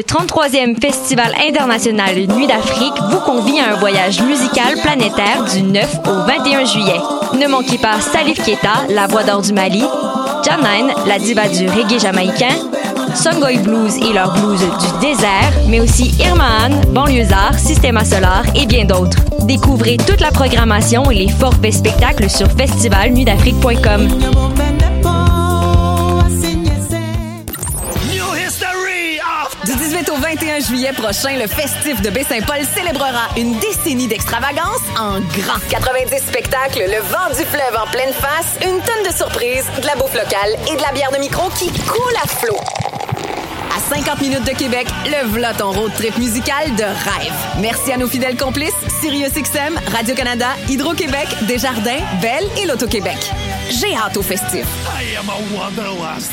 Le 33e Festival international Nuit d'Afrique vous convie à un voyage musical planétaire du 9 au 21 juillet. Ne manquez pas Salif Keita, la voix d'or du Mali, Janine, la diva du reggae jamaïcain, Songoy Blues et leur blues du désert, mais aussi Irmaan, Banlieusard, Systema Solar et bien d'autres. Découvrez toute la programmation et les forfaits spectacles sur festivalnuitdafrique.com. 21 juillet prochain, le festif de Baie-Saint-Paul célébrera une décennie d'extravagance en grand. 90 spectacles, le vent du fleuve en pleine face, une tonne de surprises, de la bouffe locale et de la bière de micro qui coule à flot. À 50 minutes de Québec, le v'là ton road trip musical de rêve. Merci à nos fidèles complices, SiriusXM, Radio-Canada, Hydro-Québec, Desjardins, Belle et l'Auto-Québec. J'ai hâte au festif.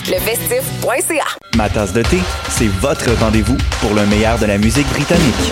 Lefestif.ca Ma tasse de thé, c'est votre rendez-vous pour le meilleur de la musique britannique.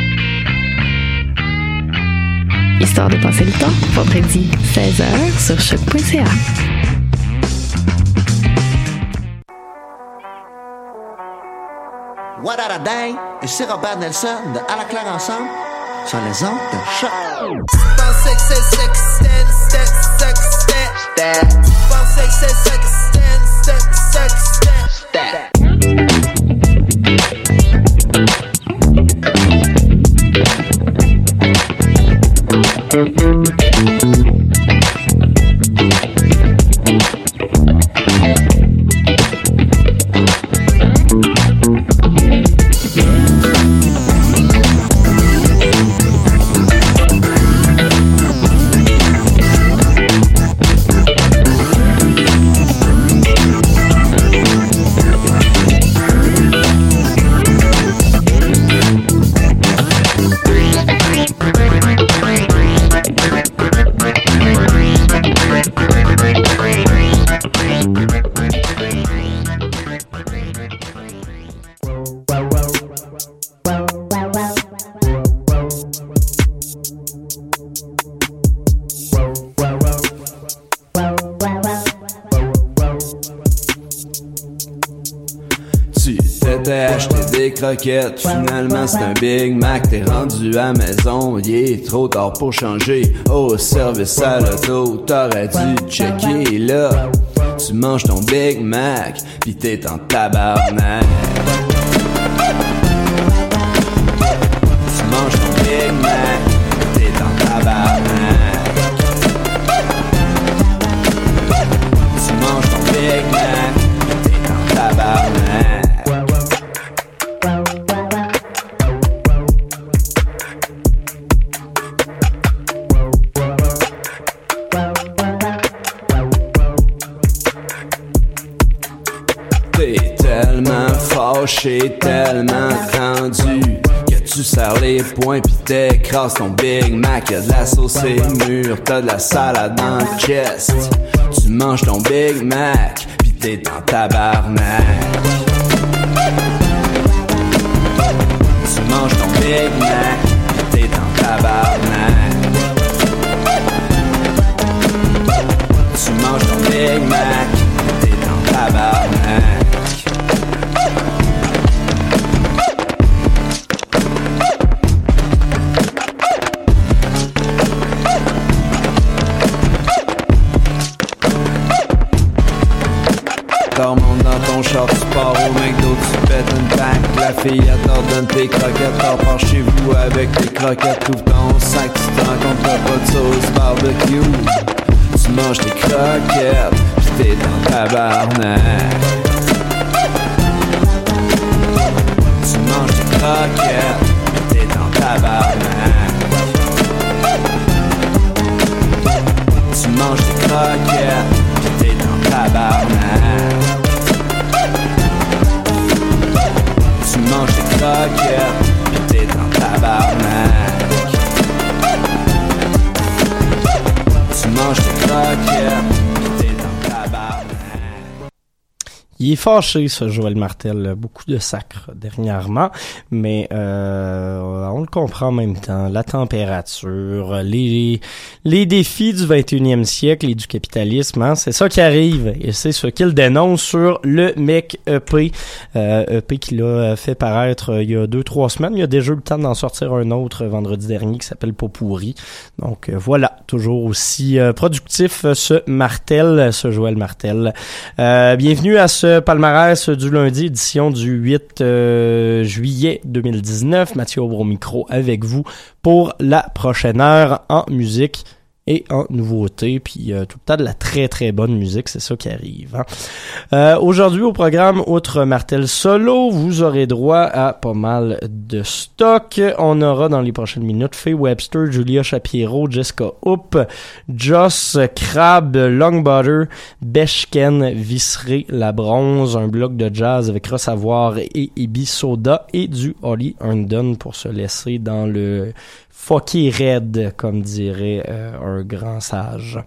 Histoire de passer le temps, vendredi 16h sur choc.ca. What a dang? Ici Robert Nelson de À la claire ensemble sur les ondes de choc. Tu finalement c'est un Big Mac, t'es rendu à maison, il est trop tard pour changer. Au service à l'auto, t'aurais dû checker là. Tu manges ton Big Mac, pis t'es en tabarnak. Ton Big Mac Y'a de la sauce et mûre, t'as de la salade dans le chest. Tu manges ton Big Mac pis t'es en tabarnak. Tu manges ton Big Mac pis t'es en tabarnak. Tu manges ton Big Mac fille, elle t'ordonne tes croquettes, t'en chez vous avec tes croquettes Ouvre ton sac, tu te rends compte t'as pas sauce barbecue Tu manges tes croquettes, pis t'es dans tabarnak croquettes, t'es dans tabarnak. Tu manges des croquettes, t'es dans tabarnak. Manges des croquettes, t'es dans tabarnak. Tu manges des croquettes, Il est fâché, ce Joël Martel. Beaucoup de sacres dernièrement, mais euh, on le comprend en même temps. La température, les, les défis du 21e siècle et du capitalisme, hein, c'est ça qui arrive. Et c'est ce qu'il dénonce sur le mec EP. Euh, EP qu'il a fait paraître euh, il y a deux, trois semaines. Il a déjà eu le temps d'en sortir un autre vendredi dernier qui s'appelle Popourri. Donc euh, voilà, toujours aussi euh, productif ce Martel, ce Joël Martel. Bienvenue à ce palmarès du lundi, édition du 8 euh, juillet 2019. Mathieu Aubro micro avec vous pour la prochaine heure en musique et en nouveauté, puis euh, tout le temps de la très très bonne musique, c'est ça qui arrive. hein. Euh, Aujourd'hui au programme, outre Martel Solo, vous aurez droit à pas mal de stock. On aura dans les prochaines minutes Faye Webster, Julia Shapiro, Jessica Hoop, Joss, Crab, Longbutter, Beshken, Visseré, La Bronze, un bloc de jazz avec Ressavoir et Ibi Soda et du Holly Herndon pour se laisser dans le fucky red, comme dirait euh, un grand sage.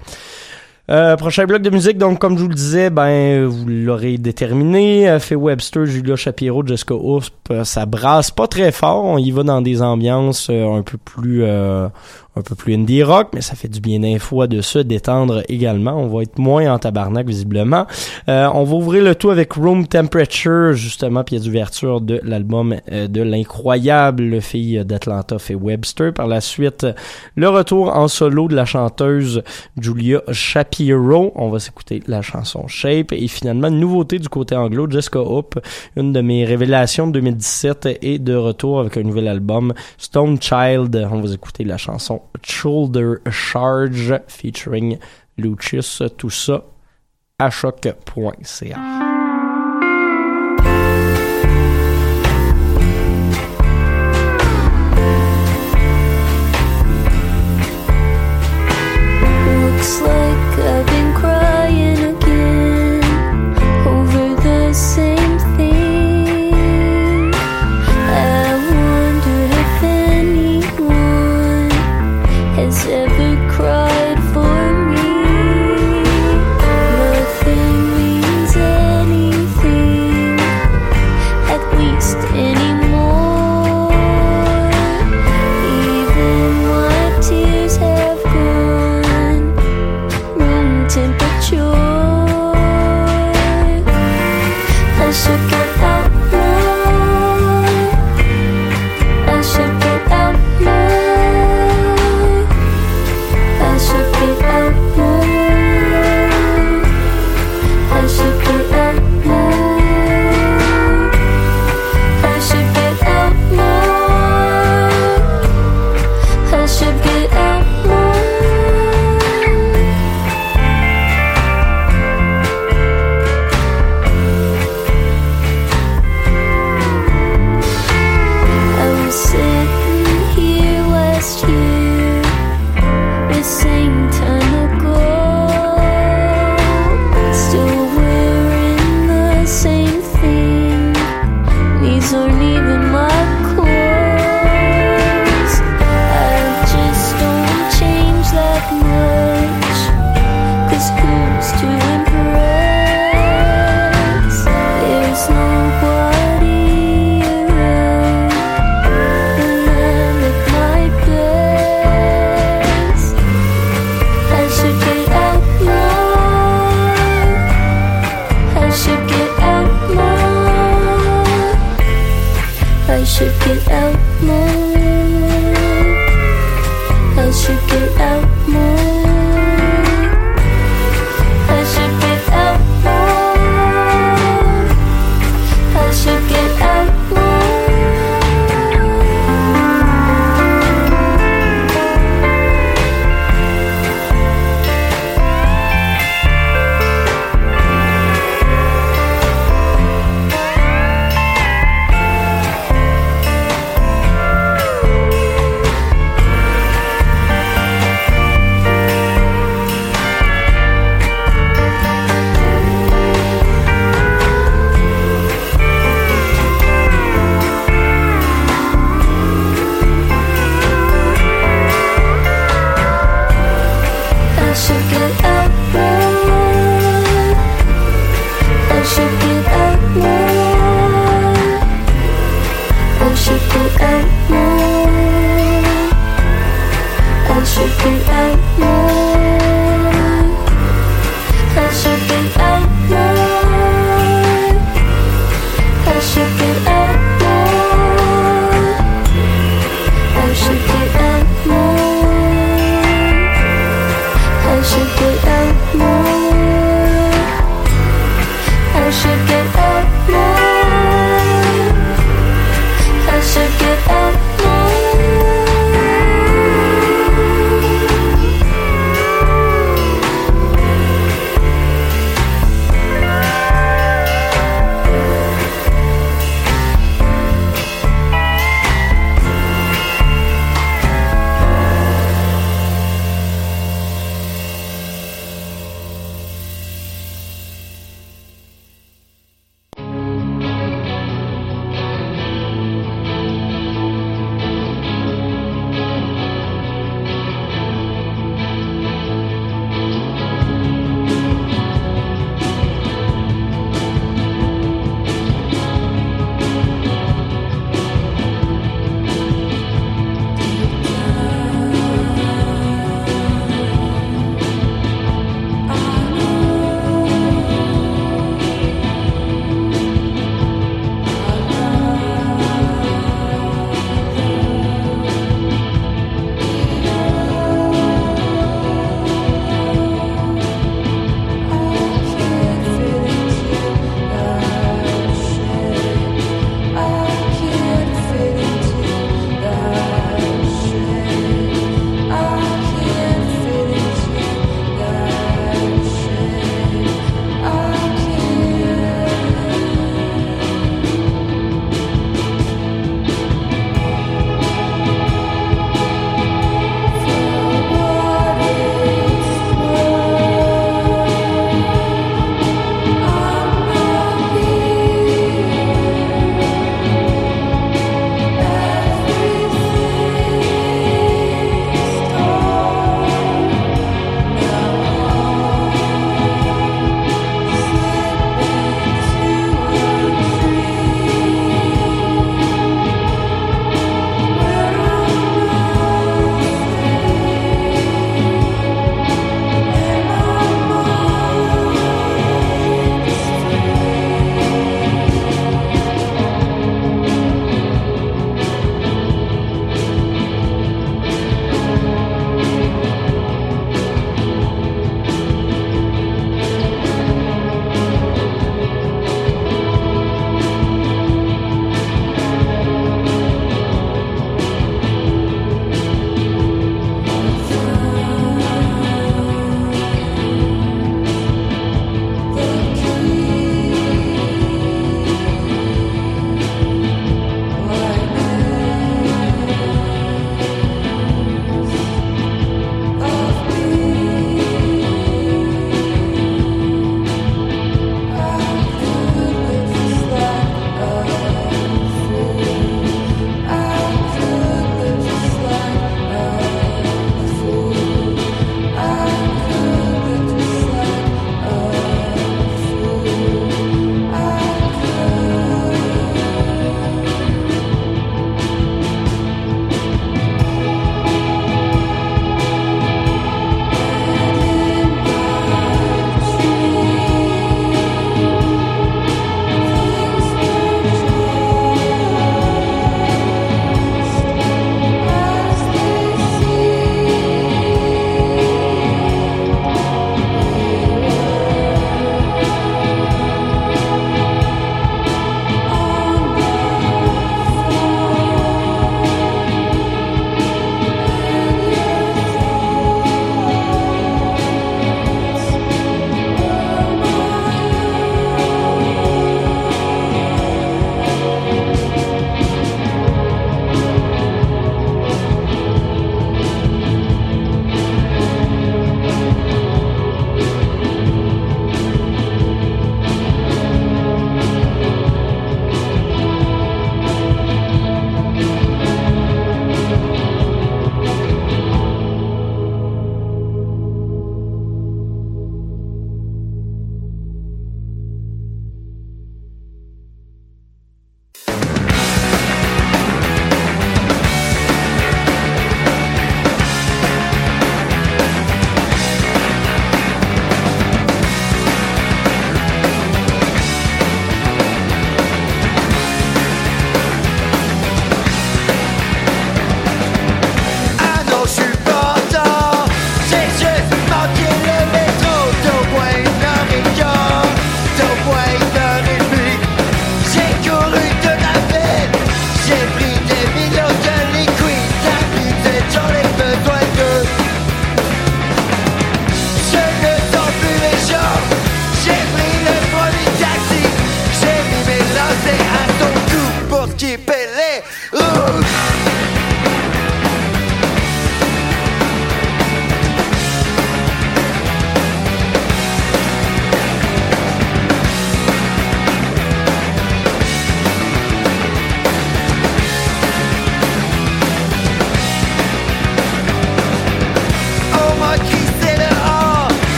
Euh, prochain bloc de musique, donc comme je vous le disais, ben vous l'aurez déterminé. Euh, Faye Webster, Julia Shapiro, Jessica Housp, euh, ça brasse pas très fort. On y va dans des ambiances euh, un peu plus euh, un peu plus indie rock, mais ça fait du bien d'un fois de se détendre également. On va être moins en tabarnak visiblement. Euh, on va ouvrir le tout avec Room Temperature, justement, pièce d'ouverture de l'album euh, de l'incroyable fille d'Atlanta, Faye Webster. Par la suite, le retour en solo de la chanteuse Julia Shapiro. On va s'écouter la chanson Shape. Et finalement, nouveauté du côté anglo, Jessica Hope, une de mes révélations de 2017, est de retour avec un nouvel album, Stone Child. On va écouter la chanson Shoulder Charge featuring Lucius. Tout ça à choc.ca.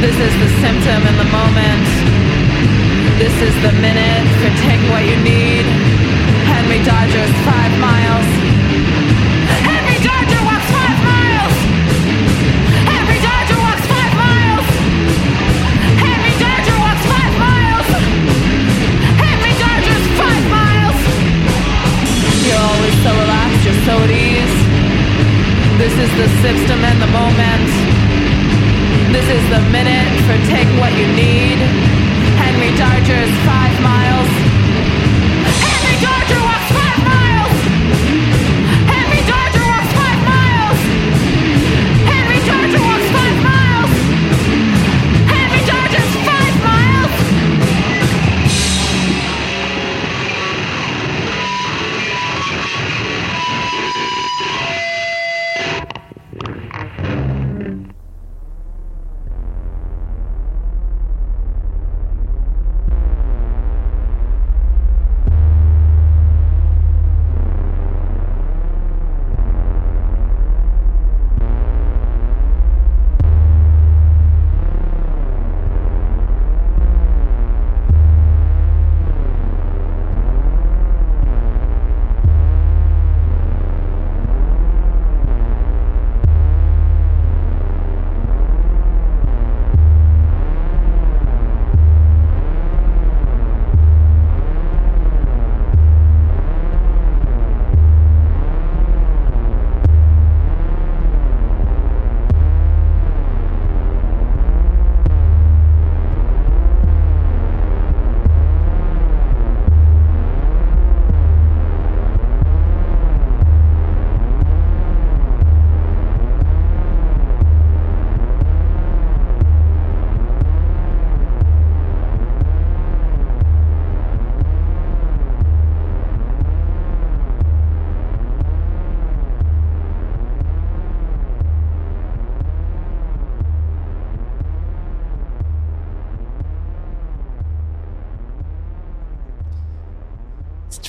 This is the symptom in the moment. This is the minute to take what you need. Henry Dodgers, five miles. Henry Dodger walks five miles. Henry Dodger walks five miles. Henry Dodger walks five miles. You're always so so at ease. This is the system and the moment. This is the minute for Take What You Need. Henry Darger's Five Miles.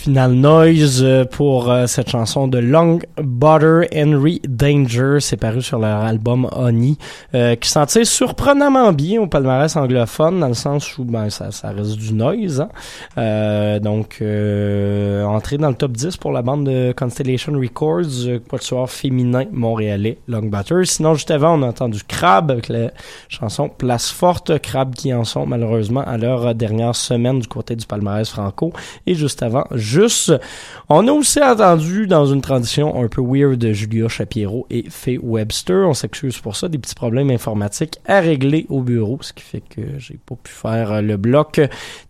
Finale noise euh, pour euh, cette chanson de Long Butter Henry Danger. C'est paru sur leur album Honey, euh, qui s'en tire surprenamment bien au palmarès anglophone, dans le sens où ben, ça, ça reste du noise. hein. Euh, donc, euh, dans le top 10 pour la bande de Constellation Records, euh, quatuor féminin montréalais, Long Butter. Sinon, juste avant, on a entendu Crab avec la chanson Place Forte. Crab qui en sont malheureusement à leur dernière semaine du côté du palmarès franco. Et juste avant, on a aussi entendu dans une transition un peu weird de Julia Shapiro et Faye Webster. On s'excuse pour ça, des petits problèmes informatiques à régler au bureau, ce qui fait que j'ai pas pu faire euh, le bloc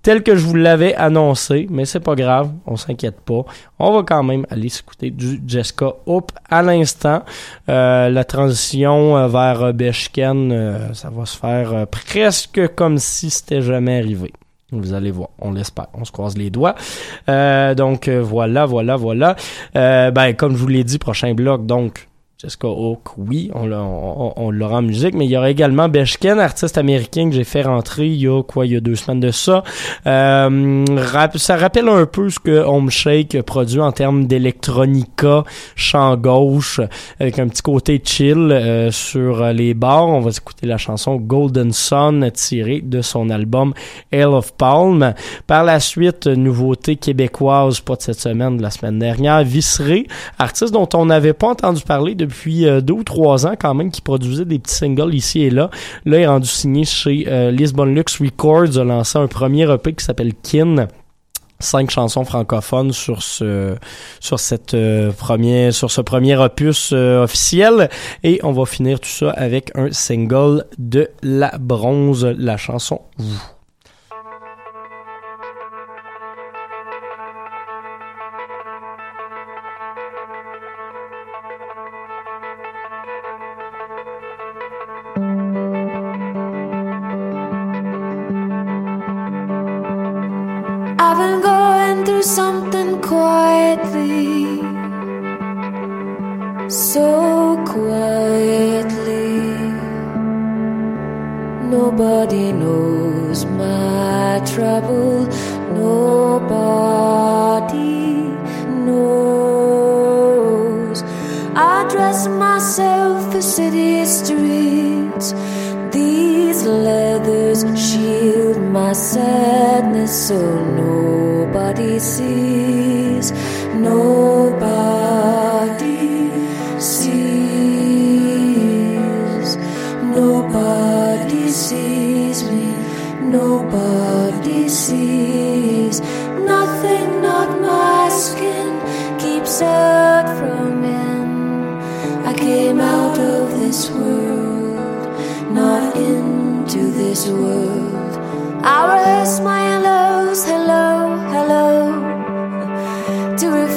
tel que je vous l'avais annoncé, mais c'est pas grave, on s'inquiète pas. On va quand même aller s'écouter du Jessica Hope à l'instant. Euh, la transition euh, vers Beshken, ça va se faire presque comme si c'était jamais arrivé. Vous allez voir, on l'espère, on se croise les doigts. Euh, donc euh, voilà, voilà, voilà. Euh, ben comme je vous l'ai dit, prochain bloc, donc Jessica Hawk, oui, on l'a- on, on l'aura en musique, mais il y aura également Beshken, artiste américain que j'ai fait rentrer il y a quoi, il y a deux semaines de ça. Euh, ça rappelle un peu ce que Home Shake produit en termes d'électronica, chant gauche, avec un petit côté chill euh, sur les bars. On va écouter la chanson Golden Sun tirée de son album Hail of Palm. Par la suite, nouveauté québécoise, pas de cette semaine, de la semaine dernière, Visseré, artiste dont on n'avait pas entendu parler depuis euh, deux ou trois ans quand même, qui produisait des petits singles ici et là. Là, il est rendu signé chez euh, Lisbon Lux Records, a lancé un premier EP qui s'appelle Kin cinq chansons francophones sur ce sur cette euh, premier sur ce premier opus euh, officiel et on va finir tout ça avec un single de La Bronze la chanson Vous.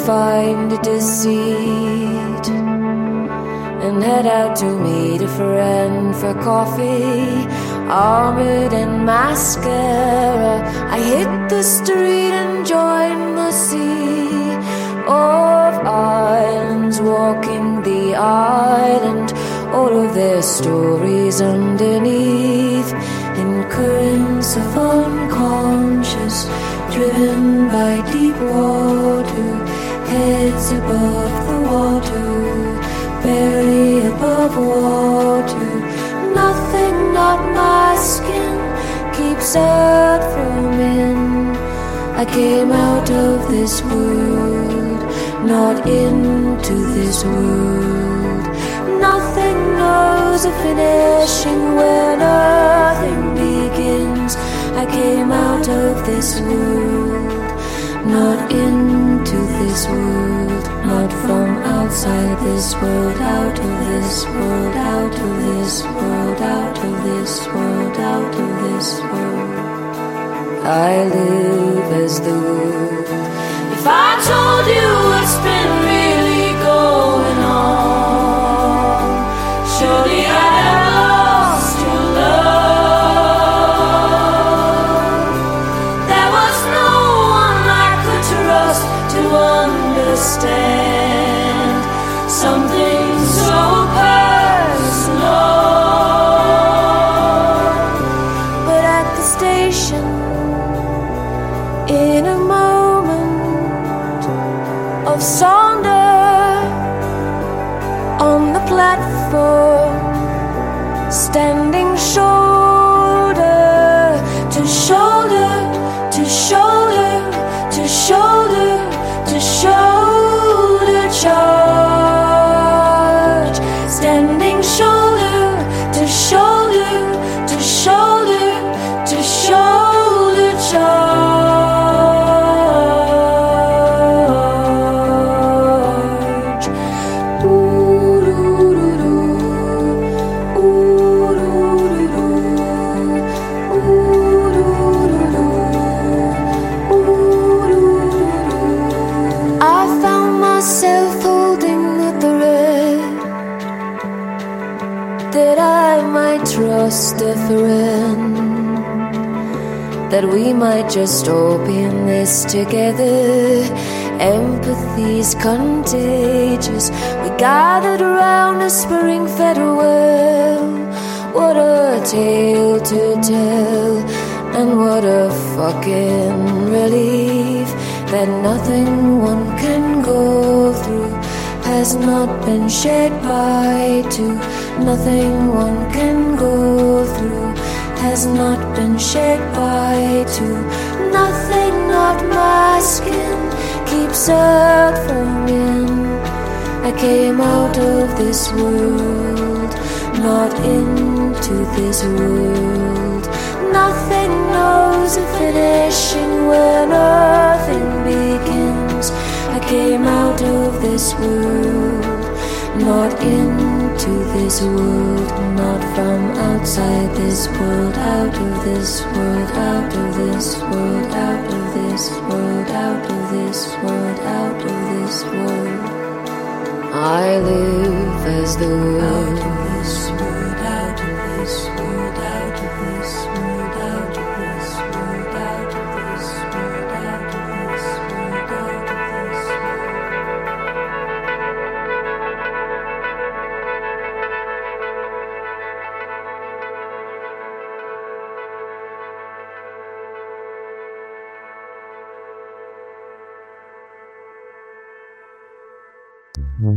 Refine the deceit and head out to meet a friend for coffee. Armored in mascara, I hit the street and join the sea of islands walking the island. All of their stories underneath in currents of unconscious, driven by deep water, heads above the water, barely above water. Nothing, not my skin, keeps out from in. I came out of this world, not into this world. Nothing knows a finishing where nothing begins. I came out of this world, not into this world, not from outside this world, out of this world, out of this world, out of this world, out of this world. I live as the world. If I told you what's been really standing shoulder that we might just in this together. Empathy's contagious. We gathered around a spring fed well. What a tale to tell, and what a fucking relief that nothing one can go through has not been shared by two. Nothing one can has not been shared by two. Nothing not my skin keeps out from in. I came out of this world, not into this world. Nothing knows a finishing where nothing begins. I came out of this world, not into this world, not from outside this world, out of this world, out of this world, out of this world, out of this world, out of this world. I live as the world.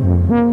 Mm-hmm.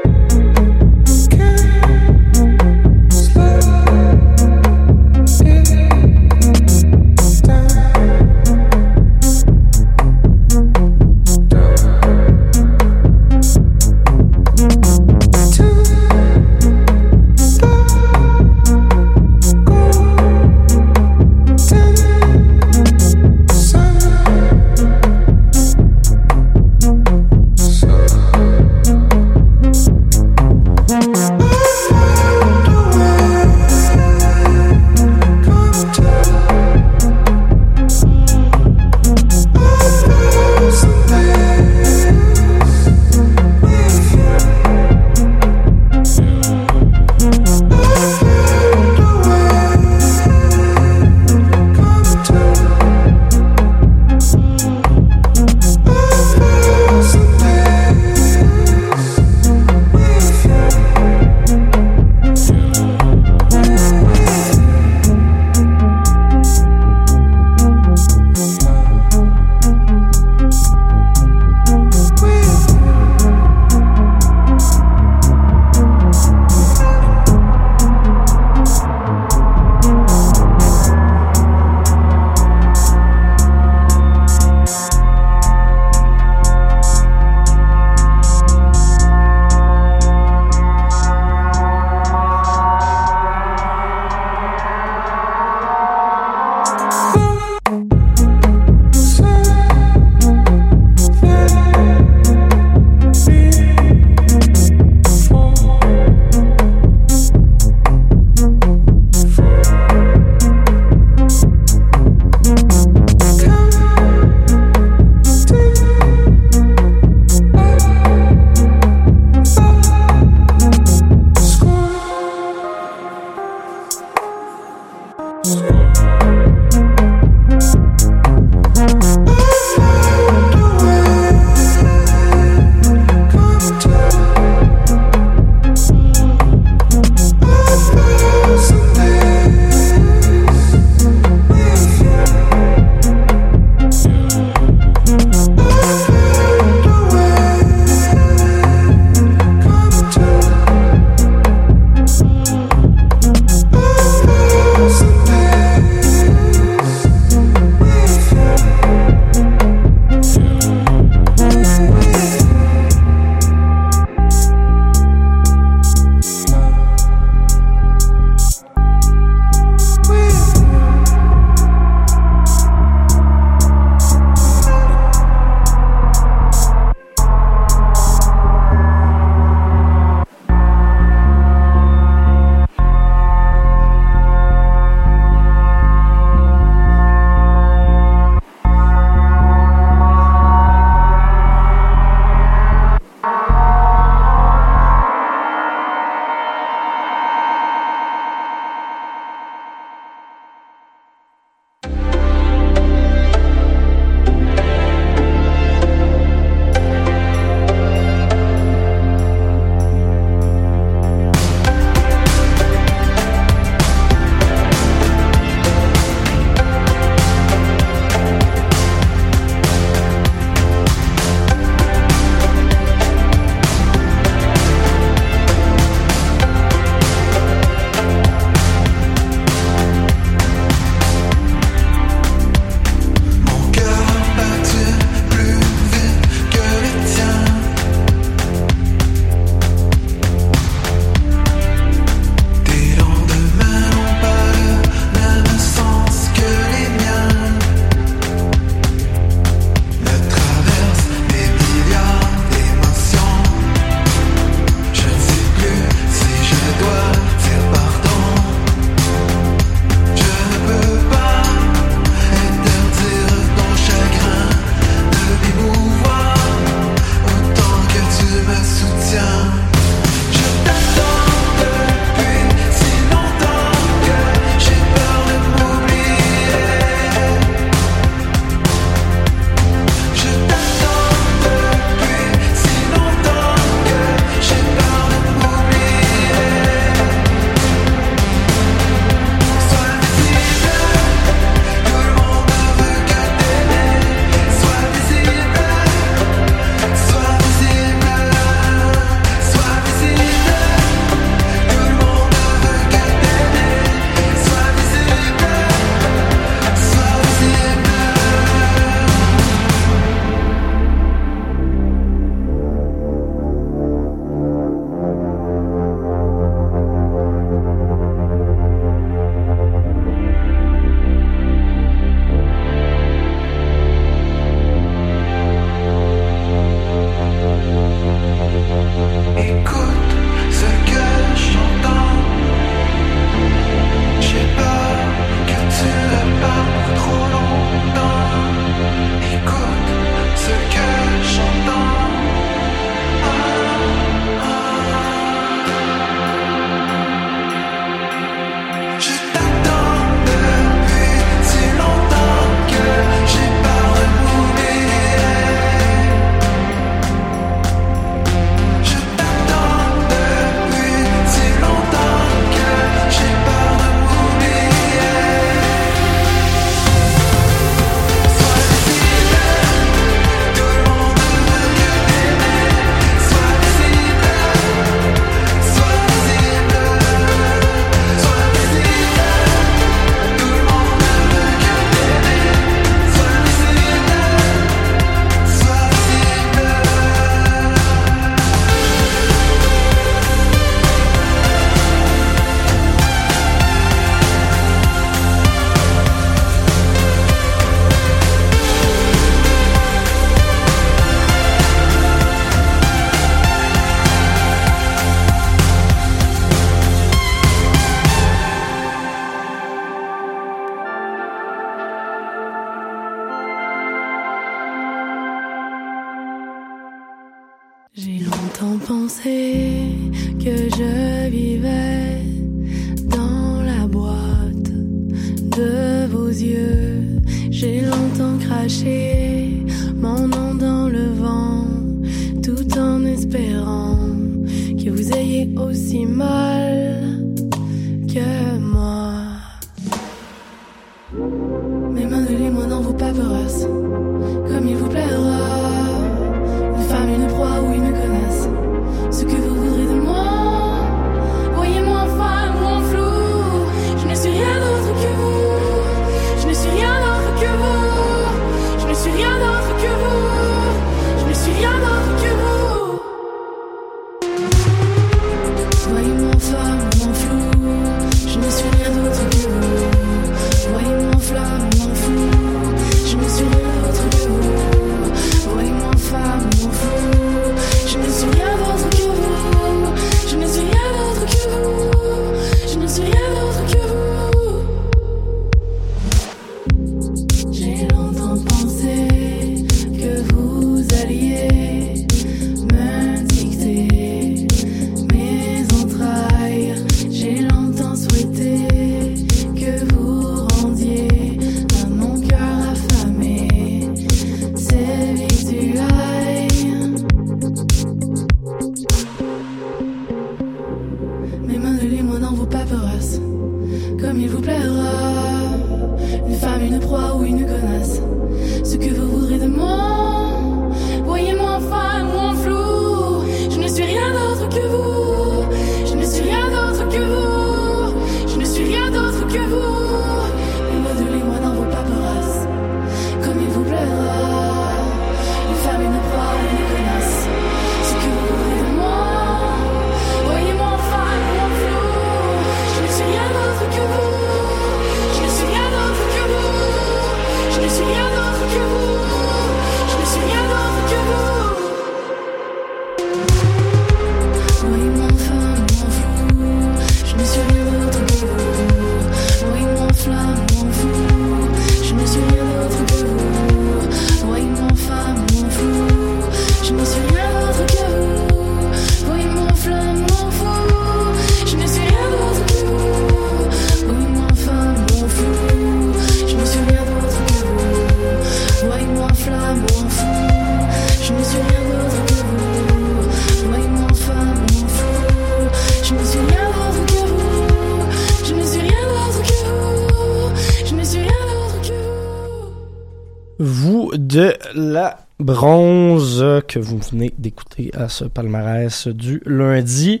La bronze que vous venez d'écouter à ce palmarès du lundi.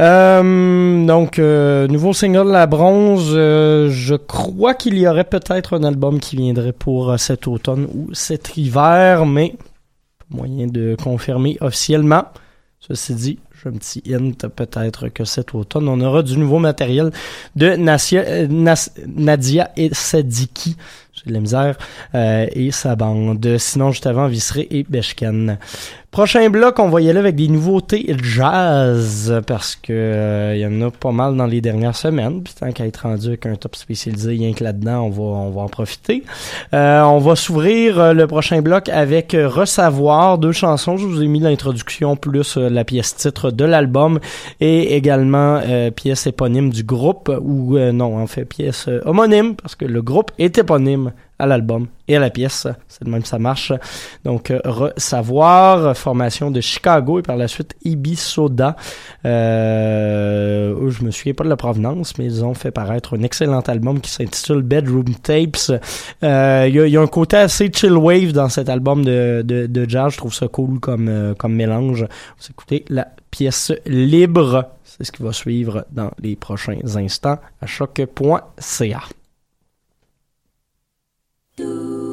Euh, donc, euh, nouveau single La Bronze. euh, je crois qu'il y aurait peut-être un album qui viendrait pour cet automne ou cet hiver, mais moyen de confirmer officiellement. Ceci dit, j'ai un petit hint peut-être que cet automne, on aura du nouveau matériel de Nadia et Sadiki. J'ai de la misère. euh, et sa bande. Sinon, juste avant, Visseré et Beshkan. Prochain bloc, on va y aller avec des nouveautés jazz parce que euh, il y en a pas mal dans les dernières semaines. Puis tant qu'à être rendu avec un top spécialisé rien que là-dedans, on va on va en profiter. Euh, on va s'ouvrir euh, le prochain bloc avec euh, Ressavoir, deux chansons. Je vous ai mis l'introduction plus euh, la pièce titre de l'album et également euh, pièce éponyme du groupe ou euh, non en fait pièce euh, homonyme parce que le groupe est éponyme à l'album et à la pièce. C'est de même ça marche. Donc, euh, Savoir, formation de Chicago et par la suite Ibisoda. Euh, je me souviens pas de la provenance, mais ils ont fait paraître un excellent album qui s'intitule Bedroom Tapes. Euh, Il y, a, il y a un côté assez chill wave dans cet album de, de, de jazz. Je trouve ça cool comme, euh, comme mélange. Vous écoutez la pièce libre. C'est ce qui va suivre dans les prochains instants à choc.ca. Doo.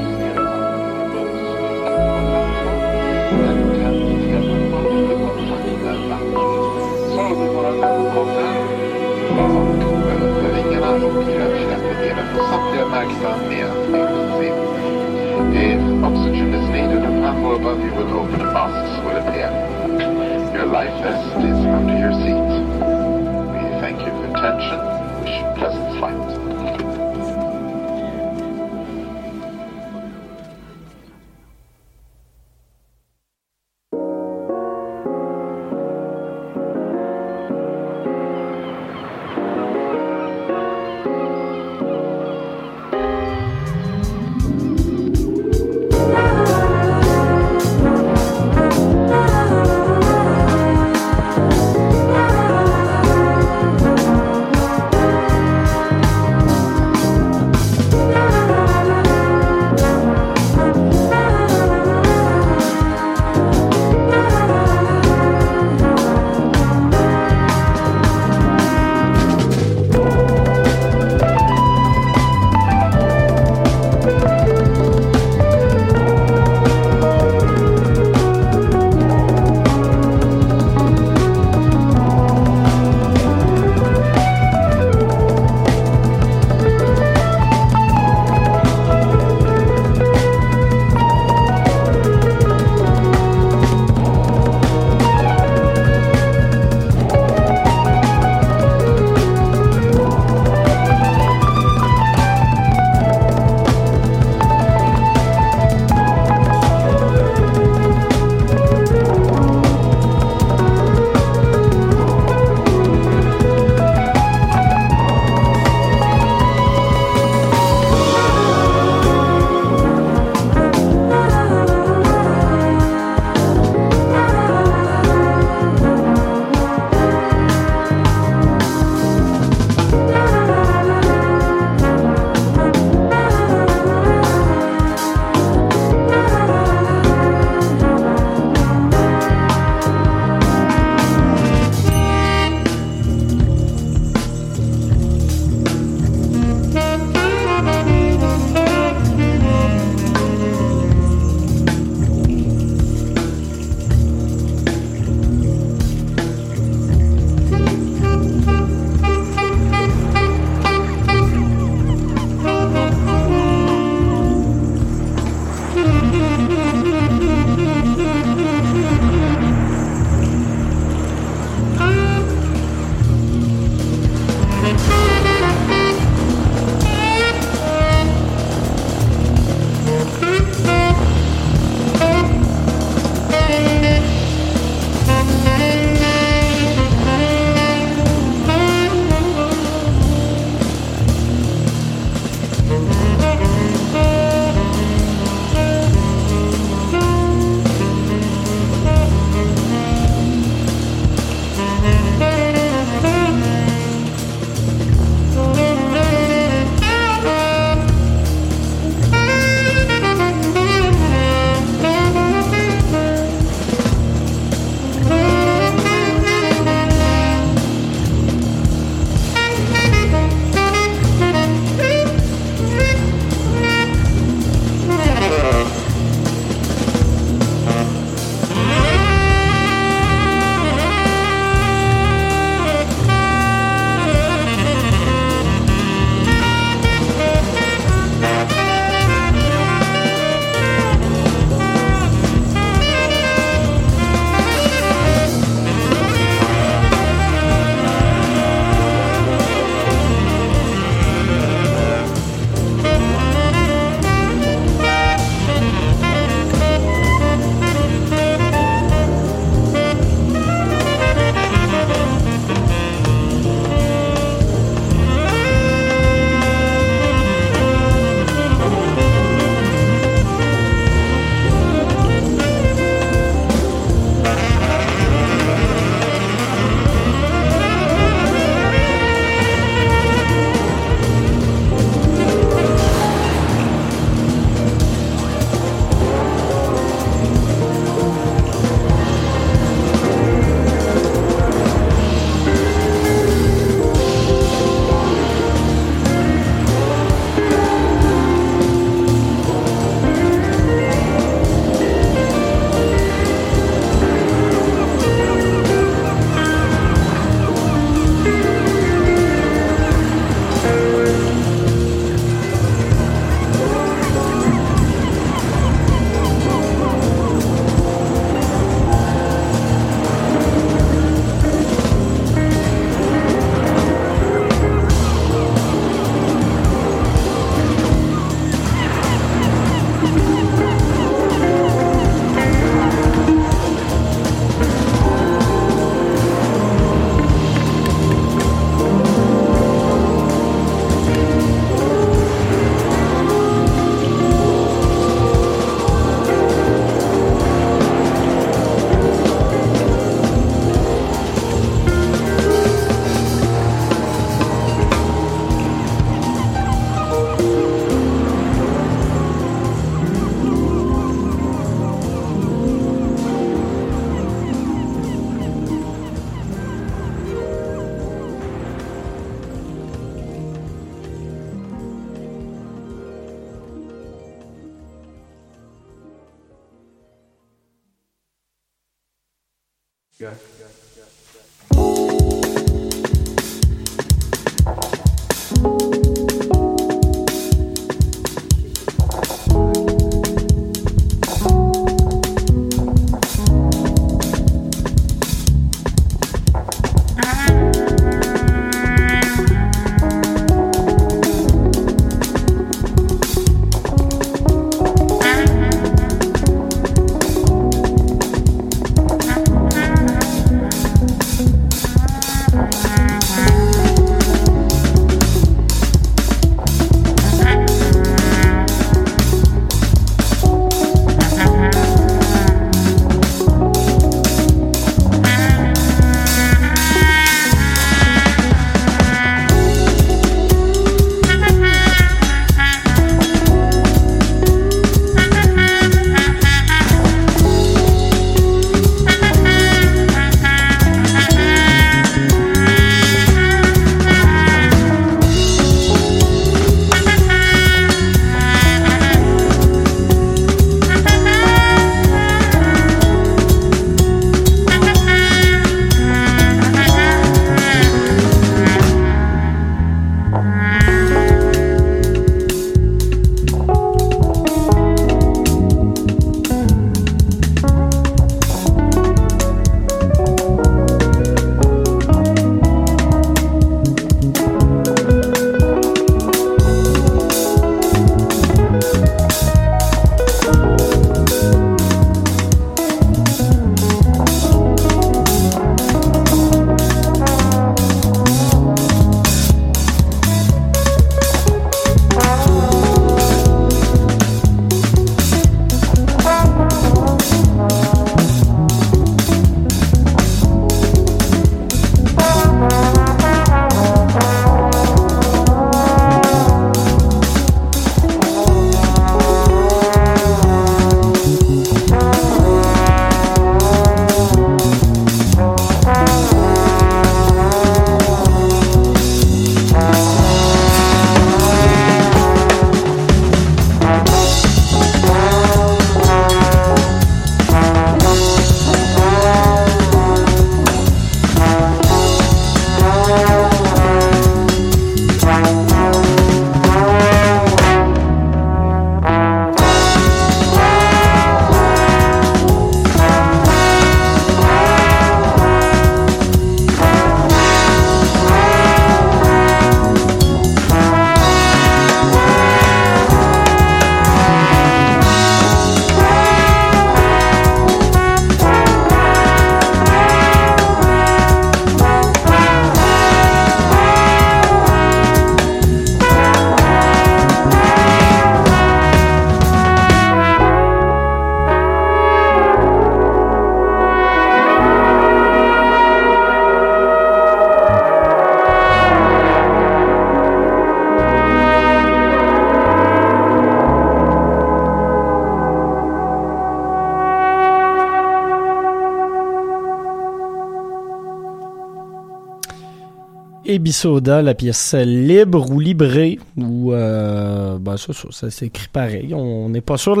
Ebisoda, la pièce libre ou libré, ou euh, ben ça, ça, ça s'écrit pareil. On n'est pas sûr de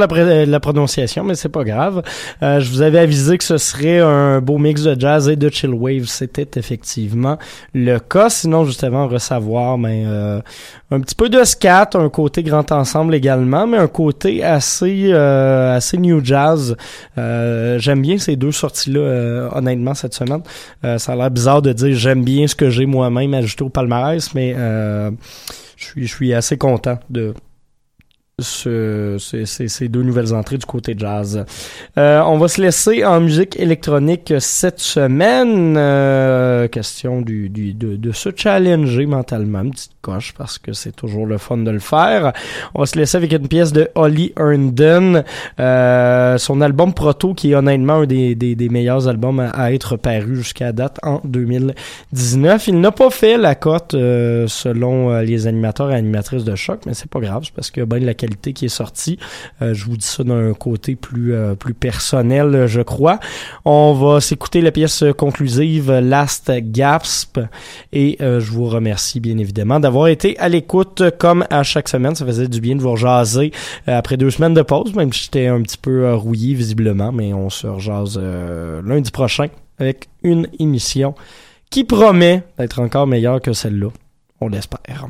la, prononciation, mais c'est pas grave. Euh, je vous avais avisé que ce serait un beau mix de jazz et de chill wave. C'était effectivement le cas. Sinon, juste avant recevoir, ben, euh, un petit peu de scat, un côté grand ensemble également, mais un côté assez euh, assez new jazz. Euh, j'aime bien ces deux sorties-là, euh, honnêtement, cette semaine. Euh, ça a l'air bizarre de dire j'aime bien ce que j'ai moi-même ajouté au palmarès, mais euh, je suis je suis assez content de ce, ce- ces, ces deux nouvelles entrées du côté jazz. Euh, on va se laisser en musique électronique cette semaine. Euh, question du, du, de, de se challenger mentalement, coche, parce que c'est toujours le fun de le faire. On va se laisser avec une pièce de Holly Herndon. Euh, son album Proto, qui est honnêtement un des, des, des meilleurs albums à, être paru jusqu'à date en 2019. Il n'a pas fait la cote euh, selon euh, les animateurs et animatrices de choc, mais c'est pas grave, c'est parce bien de la qualité qui est sortie. Euh, je vous dis ça d'un côté plus euh, plus personnel, je crois. On va s'écouter la pièce conclusive Last Gasp et euh, je vous remercie bien évidemment été à l'écoute comme à chaque semaine. Ça faisait du bien de vous rejaser euh, après deux semaines de pause, même si j'étais un petit peu euh, rouillé visiblement, mais on se rejase euh, lundi prochain avec une émission qui promet d'être encore meilleure que celle-là. On l'espère.